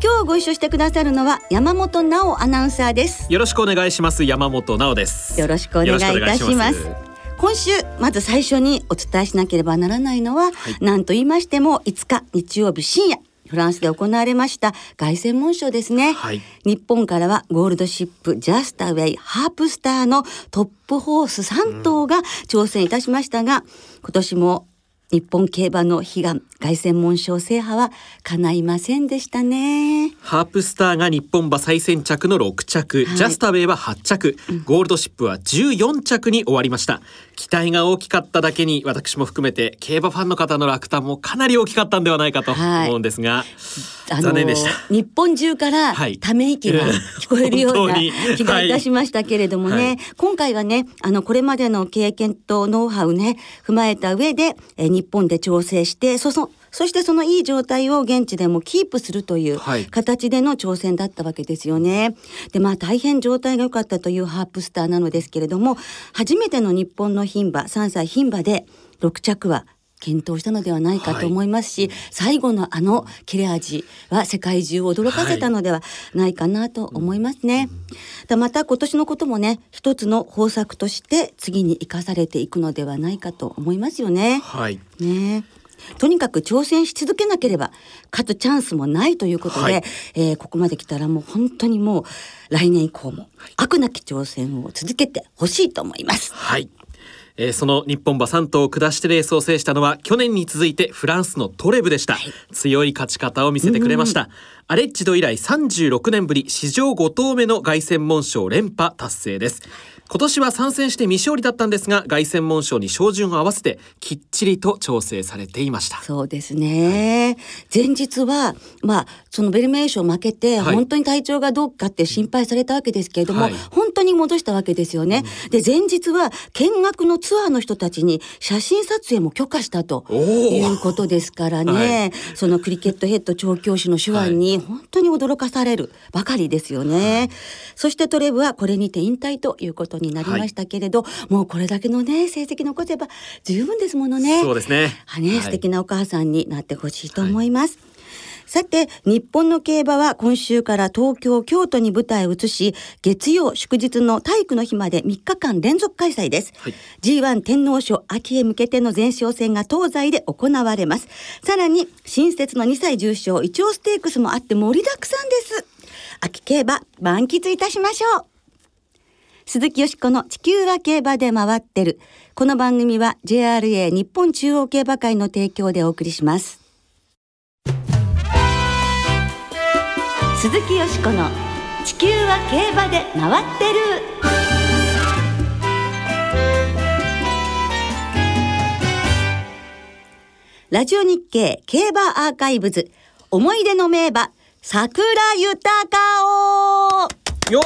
今日ご一緒してくださるのは山本直アナウンサーです。よろしくお願いします。山本直です。よろしくお願いいたします。今週まず最初にお伝えしなければならないのは、はい、何と言いましても5日日曜日深夜フランスで行われました凱旋門賞ですね、はい、日本からはゴールドシップジャスタウェイハープスターのトップホース3頭が挑戦いたしましたが、うん、今年も日本競馬の悲願凱旋門賞制覇は叶いませんでしたね。ハープスターが日本馬最先着の6着、はい、ジャスタウェイは8着、ゴールドシップは14着に終わりました期待が大きかっただけに私も含めて競馬ファンの方の落胆もかなり大きかったんではないかと思うんですが、はい、残念でした。日本中からため息が聞こえるような気がいたしましたけれどもね、はい、今回はねあのこれまでの経験とノウハウね踏まえた上でえ日本で調整してそそそしてそのいい状態を現地でもキープするという形での挑戦だったわけですよね。でまあ大変状態が良かったというハープスターなのですけれども初めての日本の牝馬3歳牝馬で6着は検討したのではないかと思いますし、はい、最後のあの切れ味は世界中を驚かせたのではないかなと思いますね。はい、また今年のこともね一つの方策として次に生かされていくのではないかと思いますよね。はい、ねとにかく挑戦し続けなければ勝つチャンスもないということで、はい、えー、ここまで来たらもう本当にもう来年以降も悪なき挑戦を続けてほしいと思います。はい。えー、その日本馬3頭を下してレースを制したのは去年に続いてフランスのトレブでした、はい、強い勝ち方を見せてくれました、アレッジド以来36年ぶり史上5頭目の凱旋門賞連覇達成です今年は参戦して未勝利だったんですが凱旋門賞に照準を合わせてきっちりと調整されていました。そうですね、はい、前日はまあそのベルメー賞負けて、本当に体調がどうかって心配されたわけですけれども、はい、本当に戻したわけですよね、うん、で前日は見学のツアーの人たちに写真撮影も許可したということですからね、はい、そのクリケットヘッド調教師の手腕に本当に驚かされるばかりですよね、そしてトレブはこれにて引退ということになりましたけれど、もうこれだけのね成績残せば十分ですものね。そうですね。はね、素敵なお母さんになってほしいと思います、さて、日本の競馬は今週から東京、京都に舞台を移し、月曜、祝日の体育の日まで3日間連続開催です。はい、G1 天皇賞秋へ向けての前哨戦が東西で行われます。さらに、新設の2歳重賞、イチョウステークスもあって盛りだくさんです。秋競馬、満喫いたしましょう。鈴木よしこの地球は競馬で回ってる。この番組は JRA 日本中央競馬会の提供でお送りします。鈴木よしこの「地球は競馬で回ってる」ラジオ日経競馬アーカイブズ思い出の名馬桜豊を。よ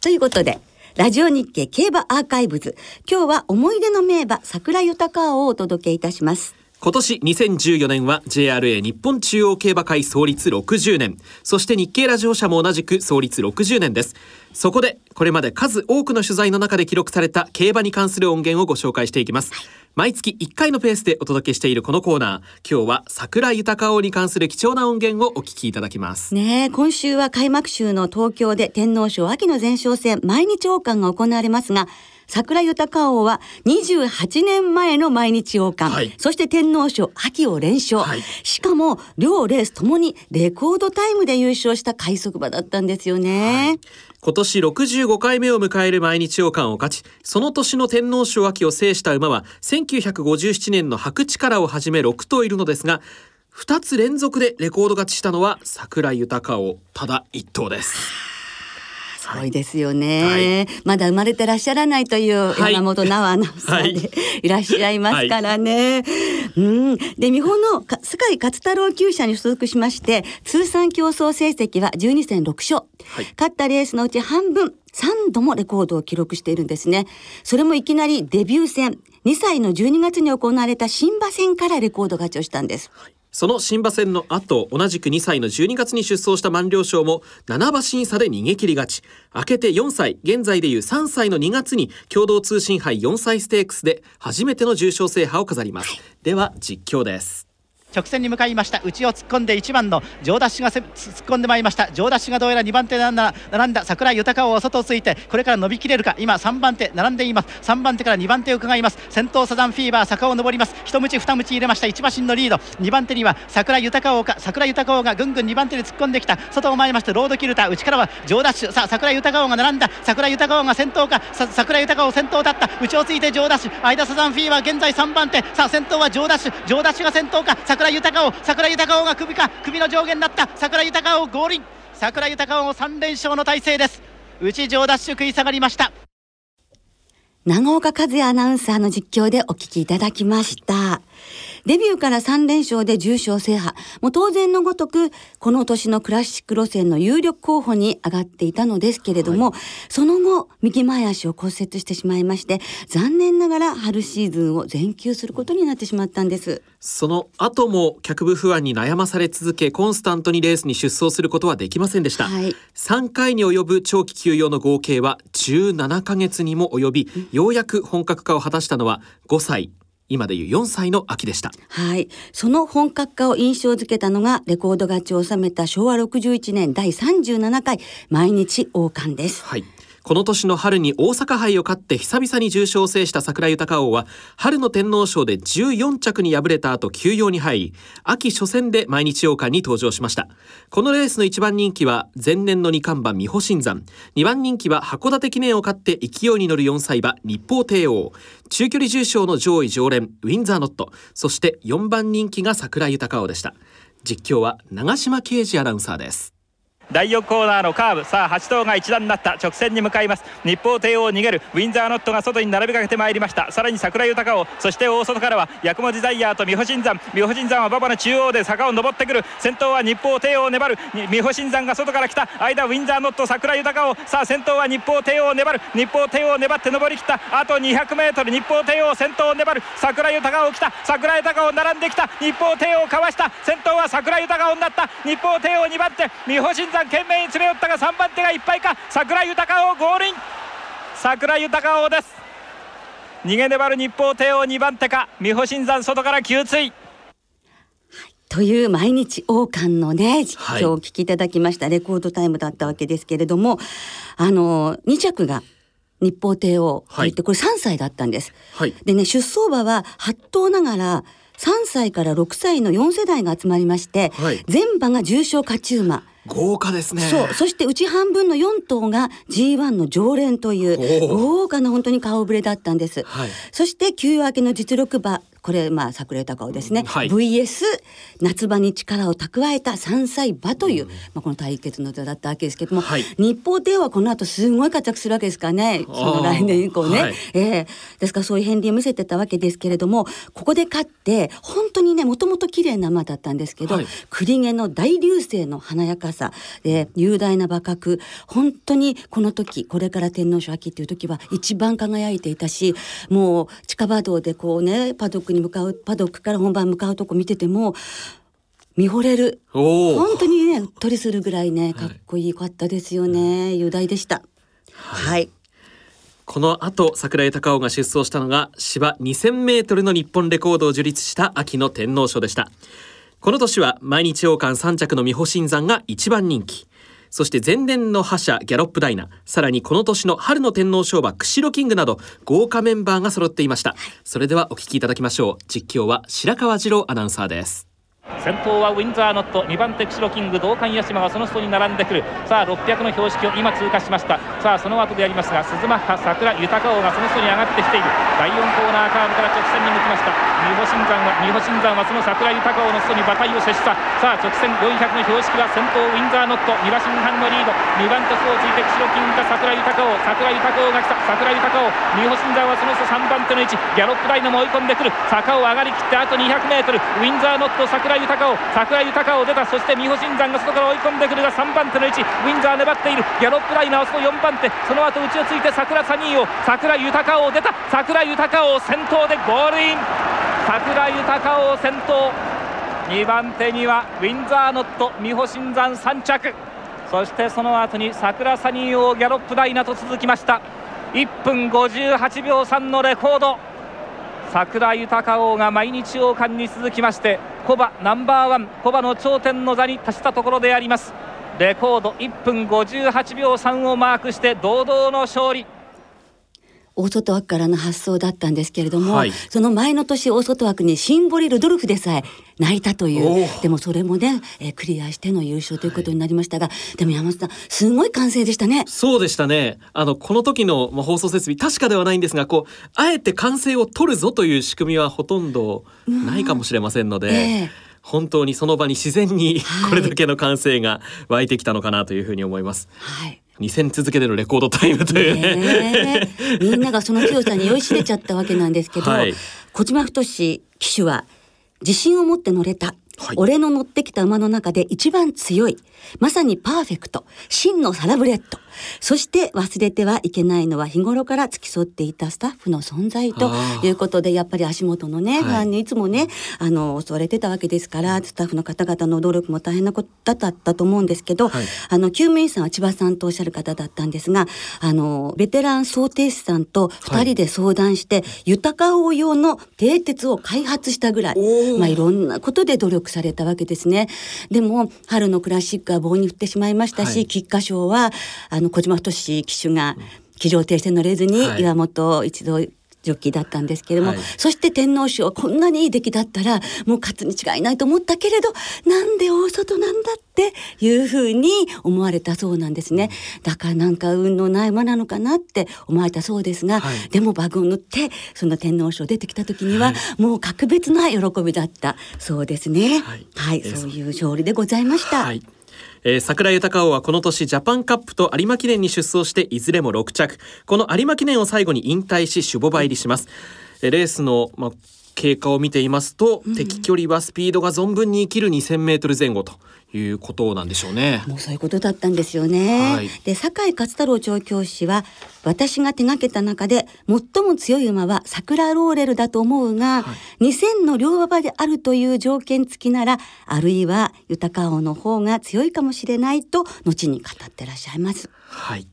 ということでラジオ日経競馬アーカイブズ今日は思い出の名馬桜豊をお届けいたします今年2014年は JRA 日本中央競馬会創立60年。そして日経ラジオ社も同じく創立60年です。そこでこれまで数多くの取材の中で記録された競馬に関する音源をご紹介していきます、毎月1回のペースでお届けしているこのコーナー。今日は桜豊王に関する貴重な音源をお聞きいただきます。ね今週は開幕週の東京で天皇賞秋の前哨戦毎日王冠が行われますが桜豊王は28年前の毎日王冠、はい、そして天皇賞秋を連勝、はい、しかも両レースともにレコードタイムで優勝した快速馬だったんですよね。はい。今年65回目を迎える毎日王冠を勝ちその年の天皇賞秋を制した馬は1957年の白力をはじめ6頭いるのですが2つ連続でレコード勝ちしたのは桜豊王。ただ1頭です。すごいですよね、はい、まだ生まれてらっしゃらないという山本直アナウンサーでい。らっしゃいますからね。うん、で日本の世界勝太郎厩舎に所属しまして通算競争成績は12戦6勝、はい、勝ったレースのうち半分3度もレコードを記録しているんですね。それもいきなりデビュー戦。2歳の12月に行われた新馬戦からレコード勝ちをしたんです。はいその新馬戦の後、同じく2歳の12月に出走した万両賞も7馬審査で逃げ切り勝ち。明けて4歳、現在でいう3歳の2月に共同通信杯4歳ステークスで初めての重賞制覇を飾ります。では実況です。直線に向かいました。内を突っ込んで1番の上ダッシュが突っ込んでまいりました。上ダッシュがどうやら2番手で並んだ。桜井豊を外をついてこれから伸びきれるか。今3番手並んでいます。3番手から2番手を伺います。先頭サザンフィーバー坂を上ります。一鞭二鞭入れました。1馬身のリード。2番手には桜井豊王か桜井豊王がぐんぐん2番手に突っ込んできた。外を回りましてロードキルター。内からは上ダッシュさあ桜井豊王が並んだ。桜井豊王が先頭か。桜井豊王先頭だった。内をついて上ダッシュ間サザンフィーバー現在3番手。さあ先頭は上ダッシュ上ダッシュが先頭か。桜豊桜豊王が首か首の上限なった。桜豊王合輪桜豊王3連勝の体制です。内上ダッシュ食い下がりました。長岡和也アナウンサーの実況でお聞きいただきました。デビューから3連勝で重賞制覇。もう当然のごとく、この年のクラシック路線の有力候補に上がっていたのですけれども、はい、その後、右前足を骨折してしまいまして、残念ながら春シーズンを全休することになってしまったんです。その後も脚部不安に悩まされ続け、コンスタントにレースに出走することはできませんでした。はい、3回に及ぶ長期休養の合計は17ヶ月にも及び、ようやく本格化を果たしたのは5歳今でいう4歳の秋でした。はい。その本格化を印象づけたのが、レコード勝ちを収めた昭和61年第37回毎日王冠です。はい。この年の春に大阪杯を勝って久々に重賞を制した桜豊王は春の天皇賞で14着に敗れた後休養に入り秋初戦で毎日王冠に登場しました。このレースの1番人気は前年の2冠馬美保新山。2番人気は函館記念を勝って勢いに乗る4歳馬日報帝王。中距離重賞の上位常連ウィンザーノット。そして4番人気が桜豊王でした。実況は長島啓二アナウンサーです。第4コーナーのカーブ。さあ8頭が一段になった。直線に向かいます。日報帝王逃げる。ウィンザーノットが外に並びかけてまいりました。さらに桜井豊王そして大外からは八雲デザイアーと美保新山。美保新山は馬場の中央で坂を上ってくる。先頭は日報帝王粘る。美保新山が外から来た。間ウィンザーノット桜井豊王さあ先頭は日報帝王粘る。日報帝王粘って上りきった。あと 200m 日報帝王先頭を粘る。桜井豊王来た。桜井豊王並んできた。日報帝王かわした。先頭は桜井豊王になった。日報帝王2番手美保新山山懸命に詰め寄ったが3番手がいっぱいか。桜豊王ゴールイン。桜豊王です。逃げ粘る日報帝王2番手か。美保新山外から給水。という毎日王冠のね実況をお聞きいただきました、レコードタイムだったわけですけれどもあの2着が日報帝王といって、これ3歳だったんです。はい、でね出走馬は8頭ながら3歳から6歳の4世代が集まりまして、はい、全馬が重賞勝ち馬。豪華ですね。そう。そしてうち半分の4頭が G1 の常連という豪華な本当に顔ぶれだったんです。はい、そして休明けの実力馬これまあ桜井隆夫ですね、はい、VS 夏場に力を蓄えた3歳馬という、うん、まあ、この対決の座だったわけですけども、はい、日報ではこの後すごい活躍するわけですからねその来年以降ね、はい、えー、ですからそういう片鱗を見せてたわけですけれどもここで勝って本当にねもともと綺麗な馬だったんですけど、はい、栗毛の大流星の華やかさ。で雄大な馬格。本当にこの時これから天皇賞秋っていう時は一番輝いていたしもう地下馬道でこうねパドックに向かうパドックから本番向かうとこ見てても見惚れる。本当にね鳥するぐらいねかっこいいかったですよね、はい、雄大でした、はい、はい、この後桜井隆夫が出走したのが芝 2000m の日本レコードを樹立した秋の天皇賞でした。この年は毎日王冠3着の美保新山が一番人気そして前年の覇者ギャロップダイナさらにこの年の春の天皇賞馬釧路キングなど豪華メンバーが揃っていました。それではお聞きいただきましょう。実況は白川次郎アナウンサーです先頭はウィンザーノット2番手釧路キング同感八島がその外に並んでくる。さあ600の標識を今通過しました。さあその後でやりますが鈴マッハ桜豊王がその外に上がってきている。第4コーナーカーブから直線に向きました。美保新山は美保新山はその桜豊王の外に馬体を接した。さあ直線400の標識は先頭ウィンザーノット2馬身半のリード。2番手スをついて釧路キングが桜豊王桜豊王が来た。桜豊王美保新山はその外3番手の位置。ギャロップライナも追い込んでくる。坂を上がりきってあと 200m ウィンザーノット桜井豊王桜井豊を出た。そして美保新山が外から追い込んでくるが3番手の位置。ウィンザー粘っている。ギャロップライナーはその4番手。その後内をついて桜サニーを。桜豊を出た。桜豊を先頭でゴールイン。桜井豊を先頭。2番手にはウィンザーノット美保新山3着。そしてその後に桜サニーをギャロップダイナと続きました。1分58秒3のレコード。桜豊王が毎日王冠に続きましてコバナンバーワンコバの頂点の座に達したところであります。レコード1分58秒3をマークして堂々の勝利。大外枠からの発想だったんですけれども、はい、その前の年大外枠にシンボリ・ルドルフでさえ泣いたという。でもそれもね、えー、クリアしての優勝ということになりましたが、はい、でも山本さんすごい歓声でしたね。そうでしたね。あのこの時の、まあ、放送設備確かではないんですがこうあえて歓声を取るぞという仕組みはほとんどないかもしれませんので。えー本当にその場に自然にこれだけの歓声が湧いてきたのかなというふうに思います。はい、2戦続けてのレコードタイムというね。みんながその強さに酔いしれちゃったわけなんですけど、はい、小島太騎手は自信を持って乗れた。はい、俺の乗ってきた馬の中で一番強い。まさにパーフェクト。真のサラブレッド。そして忘れてはいけないのは日頃から付き添っていたスタッフの存在ということで、やっぱり足元のね、ファンにいつもね、あの、襲われてたわけですから、スタッフの方々の努力も大変なことだったと思うんですけど、はい、あの、救務員さんは千葉さんとおっしゃる方だったんですが、あの、ベテラン想定士さんと二人で相談して、はい、豊王用の蹄鉄を開発したぐらい、まあ、いろんなことで努力されたわけですね。でも春のクラシックは棒に振ってしまいましたし、はい、菊花賞はあの小島太騎手が騎乗停止乗れずに岩本一度ジョッキーだったんですけれども、はい、そして天皇賞こんなにいい出来だったらもう勝つに違いないと思ったけれどなんで大外なんだっていうふうに思われたそうなんですねだからなんか運のない馬なのかなって思われたそうですが、はい、でも馬群を塗ってその天皇賞出てきた時には、もう格別な喜びだったそうですねはい、はい、そういう勝利でございました。はいえー、桜豊王はこの年ジャパンカップと有馬記念に出走していずれも6着。この有馬記念を最後に引退し守護馬入りします、えー、レースの、まあ、経過を見ていますと、うん、敵距離はスピードが存分に生きる 2000m 前後ということなんでしょうね。もうそういうことだったんですよね。はい、で酒井勝太郎調教師は私が手がけた中で最も強い馬は桜ローレルだと思うが、はい、2000の両馬場であるという条件付きならあるいは豊王の方が強いかもしれないと後に語ってらっしゃいます。はい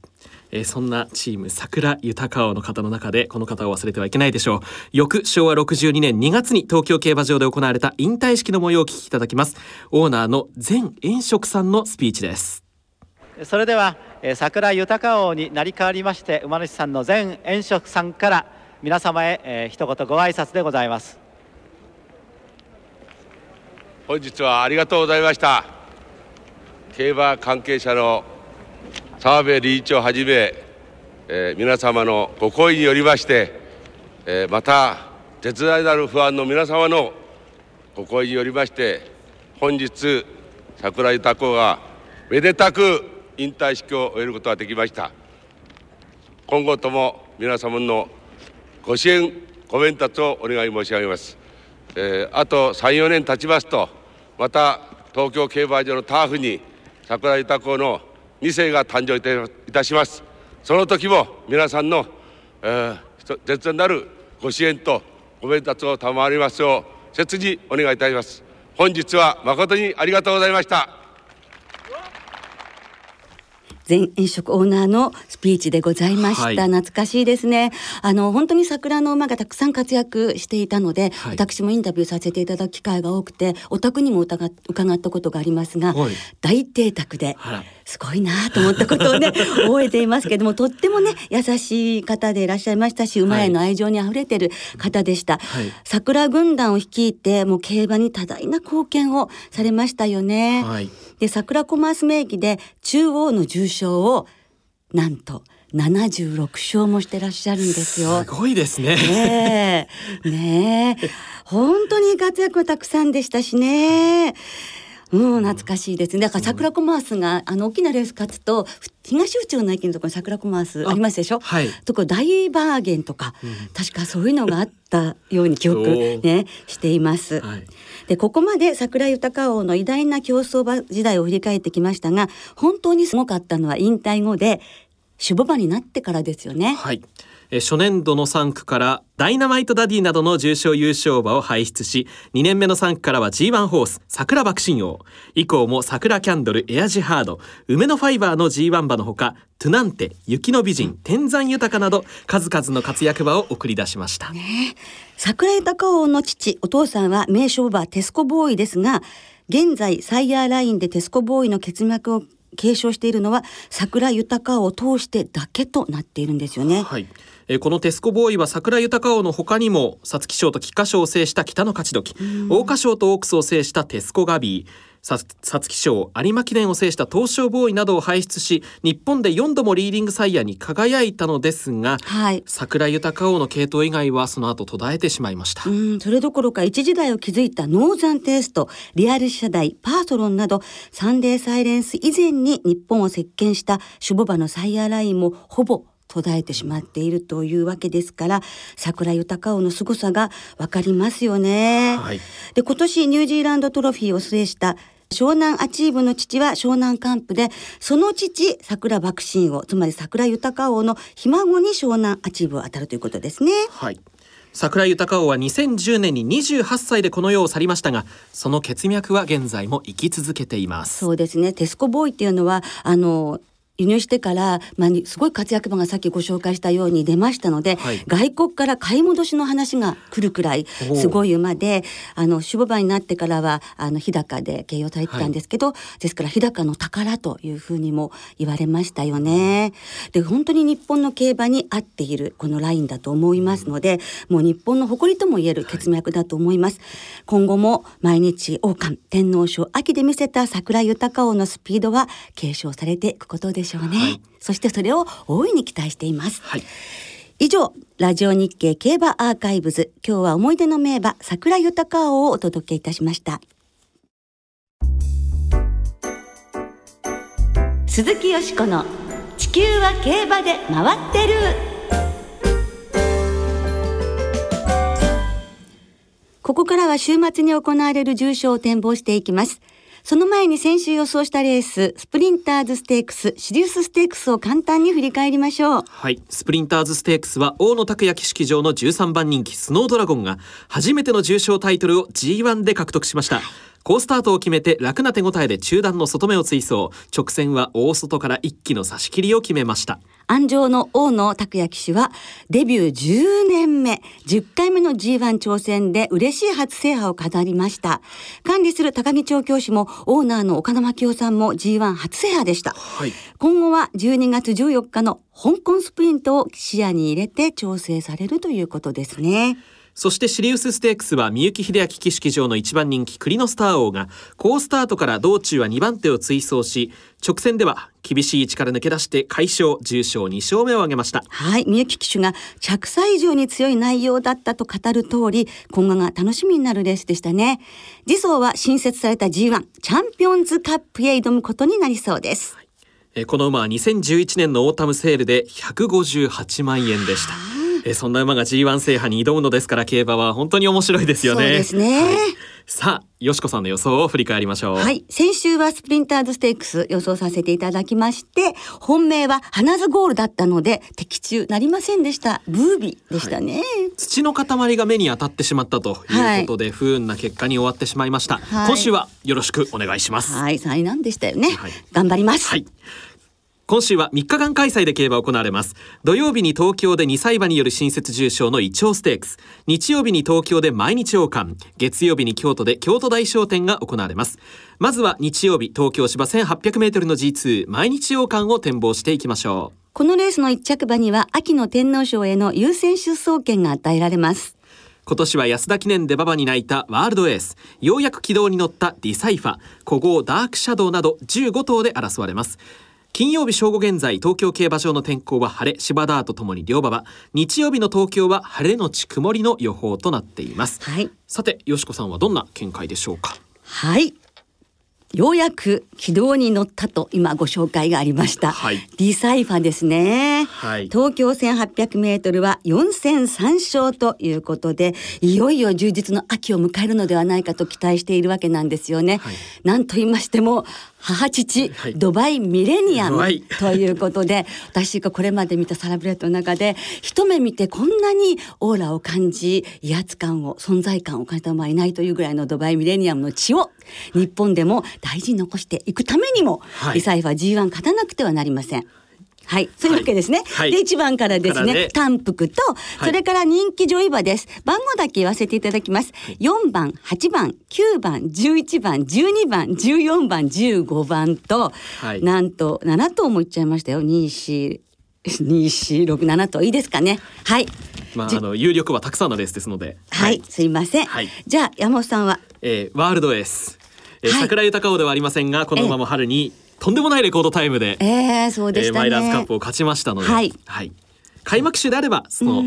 えー、そんなチーム桜豊王の方の中でこの方を忘れてはいけないでしょう。翌昭和62年2月に東京競馬場で行われた引退式の模様をお聞きいただきます。オーナーの前遠職さんのスピーチです。それでは、えー、桜豊王になり変わりまして馬主さんの前遠職さんから皆様へ、えー、一言ご挨拶でございます。本日はありがとうございました。競馬関係者の澤部理事長はじめ、えー、皆様のご好意によりまして、えー、また絶大なる不安の皆様のご好意によりまして本日桜井孝子がめでたく引退式を終えることができました。今後とも皆様のご支援ご鞭達をお願い申し上げます、えー、あと34年経ちますとまた東京競馬場のターフに桜井孝子の2世が誕生いたしますその時も皆さんの、えー、絶大なるご支援とご鞭達を賜りますよう切にお願いいたします本日は誠にありがとうございました全飲食オーナーのスピーチでございました、はい、懐かしいですね。あの本当に桜の馬がたくさん活躍していたので、はい、私もインタビューさせていただく機会が多くてお宅にも伺ったことがありますが、はい、大邸宅ですごいなと思ったことをね 覚えていますけどもとってもね優しい方でいらっしゃいましたし馬への愛情にあふれてる方でした、桜軍団を率いてもう競馬に多大な貢献をされましたよね、で桜コマース名義で中央の重賞をなんと76勝もしてらっしゃるんですよ。すごいですね。ねえ。ねえ。本当に活躍はたくさんでしたしね。うん、懐かしいですね。だから桜コマースが、あの大きなレース勝つと東宇宙の駅のところに桜コマースありますでしょ？はい。とこ大バーゲンとか、うん、確かそういうのがあったように記憶 ねしています。はい、でここまで桜豊王の偉大な競走馬時代を振り返ってきましたが、本当にすごかったのは引退後で守護馬になってからですよね。はい。初年度の3区からダイナマイトダディなどの重賞優勝馬を輩出し2年目の3区からは G1 ホース桜爆心王。以降も桜キャンドルエアジハード梅のファイバーの G1 馬のほかトゥナンテ雪の美人天山豊など数々の活躍馬を送り出しました、ね、サクラユタカオーの父お父さんは名種牡馬テスコボーイですが現在 sire line でテスコボーイの血脈を継承しているのはサクラユタカオーを通してだけとなっているんですよね。はいえこのテスコボーイはサクラユタカオーの他にも皐月賞と菊花賞を制したキタノカチドキ。桜花賞とオークスを制したテスコガビ。ー皐月賞有馬記念を制した東証ボーイなどを輩出し日本で4度もリーディングサイヤーに輝いたのですが、はい、サクラユタカオーの系統以外はその後途絶えてしまいました。うんそれどころか一時代を築いたノーザンテイストリアルシャダイ、パーソロンなどサンデーサイレンス以前に日本を席巻した種牡馬のサイヤーラインもほぼ途絶えてしまっているというわけですからサクラユタカオーの凄さがわかりますよね、はい、で今年ニュージーランドトロフィーを制した湘南アチーブの父は湘南カンプでその父サクラバクシンオーつまりサクラユタカオーのひ孫に湘南アチーブを当たるということですね。はい。桜豊王は2010年に28歳でこの世を去りましたがその血脈は現在も生き続けています。そうですね。テスコボーイっていうのはあの輸入してから、まあ、すごい活躍馬がさっきご紹介したように出ましたので、はい、外国から買い戻しの話が来るくらいすごい馬であの守護馬になってからはあの日高で形容されてたんですけど、はい、ですから日高の宝というふうにも言われましたよね。で本当に日本の競馬に合っているこのラインだと思いますので、もう日本の誇りともいえる血脈だと思います。はい、今後も毎日王冠天皇賞秋で見せた桜豊王のスピードは継承されていくことででしょうね、はい、そしてそれを大いに期待しています、はい、以上ラジオ日経競馬アーカイブズ今日は思い出の名馬桜豊王をお届けいたしました。鈴木よしこの地球は競馬で回ってる。ここからは週末に行われる重賞を展望していきます。その前に先週予想したレース、スプリンターズステークス、シリウスステークスを簡単に振り返りましょう。はい。スプリンターズステークスは大野拓也騎式場の13番人気スノードラゴンが初めての重賞タイトルを G1 で獲得しました。好スタートを決めて楽な手応えで中段の外目を追走直線は大外から一気の差し切りを決めました安城の大野拓也騎手はデビュー10年目10回目の G1 挑戦で嬉しい初制覇を飾りました。管理する高木調教師もオーナーの岡田真夫さんも G1 初制覇でした、はい、今後は12月14日の香港スプリントを視野に入れて調整されるということですねそしてシリウスステークスは三幸秀明騎式場の一番人気クリノスター王が好スタートから道中は2番手を追走し直線では厳しい位置から抜け出して快勝重賞2勝目を挙げました。はい三幸騎手が着差以上に強い内容だったと語る通り今後が楽しみになるレースでしたね。次走は新設された G1 チャンピオンズカップへ挑むことになりそうです、この馬は2011年のオータムセールで158万円でしたえそんな馬が G1 制覇に挑むのですから競馬は本当に面白いですよね。そうですね。はい、さあ、よしこさんの予想を振り返りましょう。はい。先週はスプリンターズステークス予想させていただきまして、本命は花ズゴールだったので、的中なりませんでした。ブービーでしたね、はい、土の塊が目に当たってしまったということで、はい、不運な結果に終わってしまいました。今週はよろしくお願いします。はい、災難でしたよね。頑張ります。はい。今週は3日間開催で競馬行われます。土曜日に東京で2歳馬による新設重賞のイチョウステークス。日曜日に東京で毎日王冠。月曜日に京都で京都大商店が行われます。まずは日曜日東京芝 1800m の G2 毎日王冠を展望していきましょう。このレースの一着馬には秋の天皇賞への優先出走権が与えられます。今年は安田記念で馬場に泣いたワールドエース。ようやく軌道に乗ったディサイファ。古豪ダークシャドウなど15頭で争われます金曜日正午現在東京競馬場の天候は晴れ芝ダーとともに両馬場。日曜日の東京は晴れのち曇りの予報となっています、はい、さてよしこさんはどんな見解でしょうか？はい。ようやく軌道に乗ったと今ご紹介がありました、はい、ディサイファですね、はい、東京1800メートルは4戦3勝ということでいよいよ充実の秋を迎えるのではないかと期待しているわけなんですよね、はい、なんと言いましても母父、はい、ドバイミレニアムということで、私がこれまで見たサラブレッドの中で一目見てこんなにオーラを感じ威圧感を存在感を感じた馬はいないというぐらいのドバイミレニアムの血を日本でも大事に残していくためにも、はい、リサイファ G1 勝たなくてはななりません。はい、そういうわけですね。はい、で、一番からですね、単服と、それから人気上位馬です。番号だけ言わせていただきます。4番、8番、9番、11番、12番、14番、15番と、はい、なんと7頭もいっちゃいましたよ。2、4、2、4、6、7頭いいですかね。はい。まあ、あの、有力はたくさんのレースですので。はい、すいません。はい、じゃあ、山本さんは？えー、ワールドエース。えー、桜豊王ではありませんが、このまま春に、とんでもないレコードタイムで、えー、そうでした、ね、マイラーズカップを勝ちましたので、はい、はい、開幕週であればその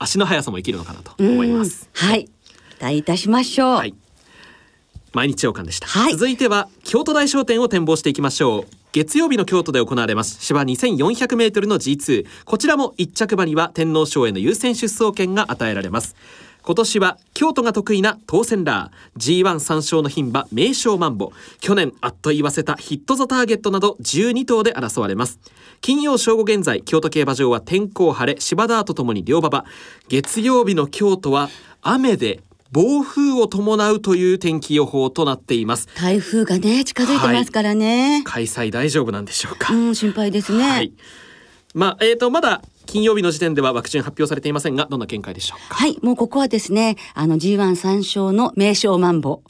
足の速さも生きるのかなと思います。はい、期待いたしましょう。はい、毎日王冠でした、はい、続いては京都大商店を展望していきましょう。月曜日の京都で行われます芝 2400m の G2 こちらも一着馬には天皇賞への優先出走権が与えられます今年は京都が得意な当選ラー G13 勝の牝馬名将マンボ去年あっと言わせたヒット・ザ・ターゲットなど12頭で争われます。金曜正午現在京都競馬場は天候晴れ芝ダーとともに両馬場。月曜日の京都は雨で暴風を伴うという天気予報となっています。台風がね近づいてますからね、はい、開催大丈夫なんでしょうか。うん心配ですね、はい、まあえっ、ー、とまだ金曜日の時点ではワクチン発表されていませんがどんな見解でしょうか？はいもうここはですねあの G1 参勝の名将マンボ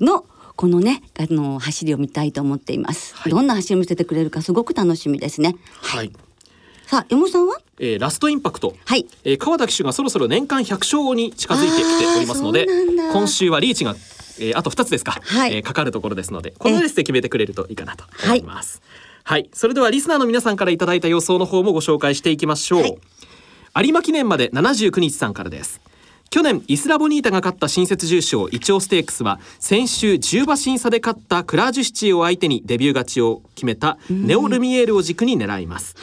の、このねあの走りを見たいと思っています、はい、どんな走りを見せてくれるかすごく楽しみですね。はい。さあ山本さんは、えー、ラストインパクト、はい。えー、川田騎手がそろそろ年間100勝に近づいてきておりますので今週はリーチが、えー、あと2つですか、はい。えー、かかるところですのでこのレースで決めてくれるといいかなと思います、はいはい。それではリスナーの皆さんからいただいた予想の方もご紹介していきましょう。はい、有馬記念まで79日さんからです。去年イスラボニータが勝った新設重賞イチョウステークスは先週10馬審査で勝ったクラージュシチーを相手にデビュー勝ちを決めたネオルミエールを軸に狙います。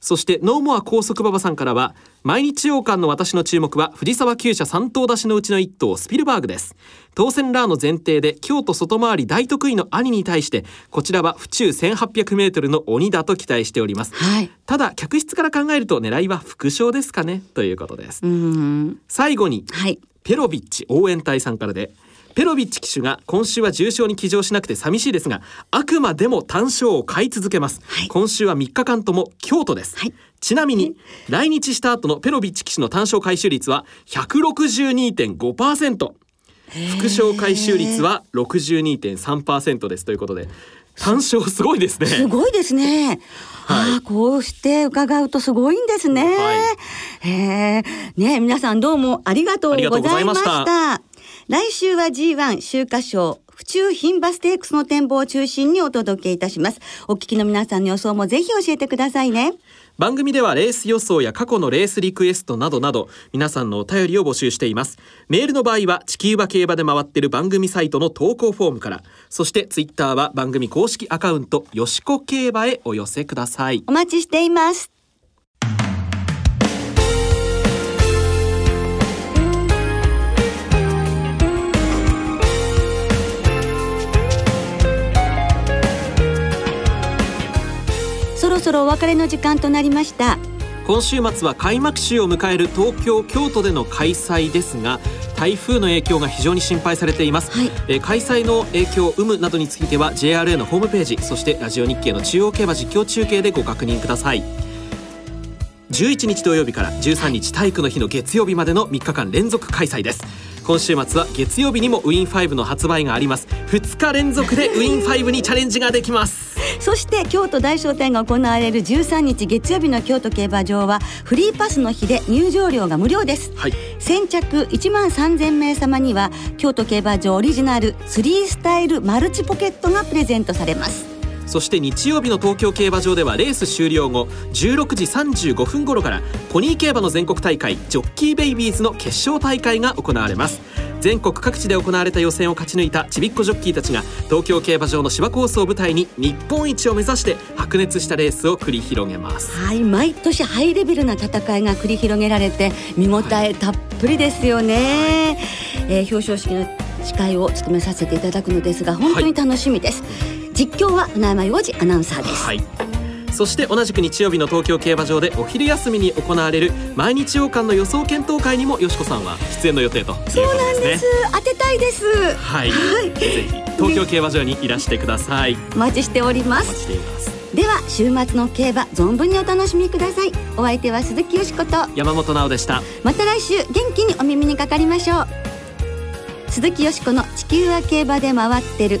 そしてノーモア高速馬場さんからは毎日王冠の私の注目は藤沢厩舎3頭出しのうちの1頭スピルバーグです。当選ラーの前提で京都外回り大得意の兄に対してこちらは府中 1800m の鬼だと期待しております、はい、ただ客室から考えると狙いは副賞ですかねということです。最後に、はい、ペロビッチ応援隊さんからでペロビッチ騎手が今週は重賞に騎乗しなくて寂しいですがあくまでも単勝を買い続けます、はい、今週は3日間とも京都です、はい、ちなみに来日した後のペロビッチ騎手の単勝回収率は162.5%副賞回収率は62.3%です。ということで単勝すごいですね。すごいですね。はい、あこうして伺うとすごいんですね。はい、えね皆さんどうもありがとうございました。来週は G1 秋華賞府中牝馬ステークスの展望を中心にお届けいたします。お聞きの皆さんの予想もぜひ教えてくださいね。番組ではレース予想や過去のレースリクエストなどなど皆さんのお便りを募集していますメールの場合は地球馬競馬で回っている番組サイトの投稿フォームからそしてツイッターは番組公式アカウントよしこ競馬へお寄せくださいお待ちしていますそろそろお別れの時間となりました。今週末は開幕週を迎える東京京都での開催ですが台風の影響が非常に心配されています、はい、えー、開催の影響有無などについては JRA のホームページそしてラジオ日経の中央競馬実況中継でご確認ください。11日土曜日から13日体育の日の月曜日までの3日間連続開催です。今週末は月曜日にもウィン5の発売があります。2日連続でウィン5にチャレンジができますそして京都大商店が行われる13日月曜日の京都競馬場はフリーパスの日で入場料が無料です、はい、先着1万3000名様には京都競馬場オリジナル3スタイルマルチポケットがプレゼントされますそして日曜日の東京競馬場ではレース終了後16時35分頃からポニー競馬の全国大会ジョッキーベイビーズの決勝大会が行われます。全国各地で行われた予選を勝ち抜いたちびっこジョッキーたちが東京競馬場の芝コースを舞台に日本一を目指して白熱したレースを繰り広げます。はい毎年ハイレベルな戦いが繰り広げられて見応えたっぷりですよね、はい、えー、表彰式の司会を務めさせていただくのですが本当に楽しみです、はい実況は船山洋二アナウンサーです、はい。そして同じく日曜日の東京競馬場でお昼休みに行われる毎日王冠の予想検討会にもよしこさんは出演の予定ということですね。そうなんです。当てたいです。はい、はい、ぜひ東京競馬場にいらしてください。お待ちしております。お待ちしています。では週末の競馬存分にお楽しみください。お相手は鈴木よしこと。山本直でした。また来週元気にお耳にかかりましょう。鈴木よしこの地球は競馬で回ってる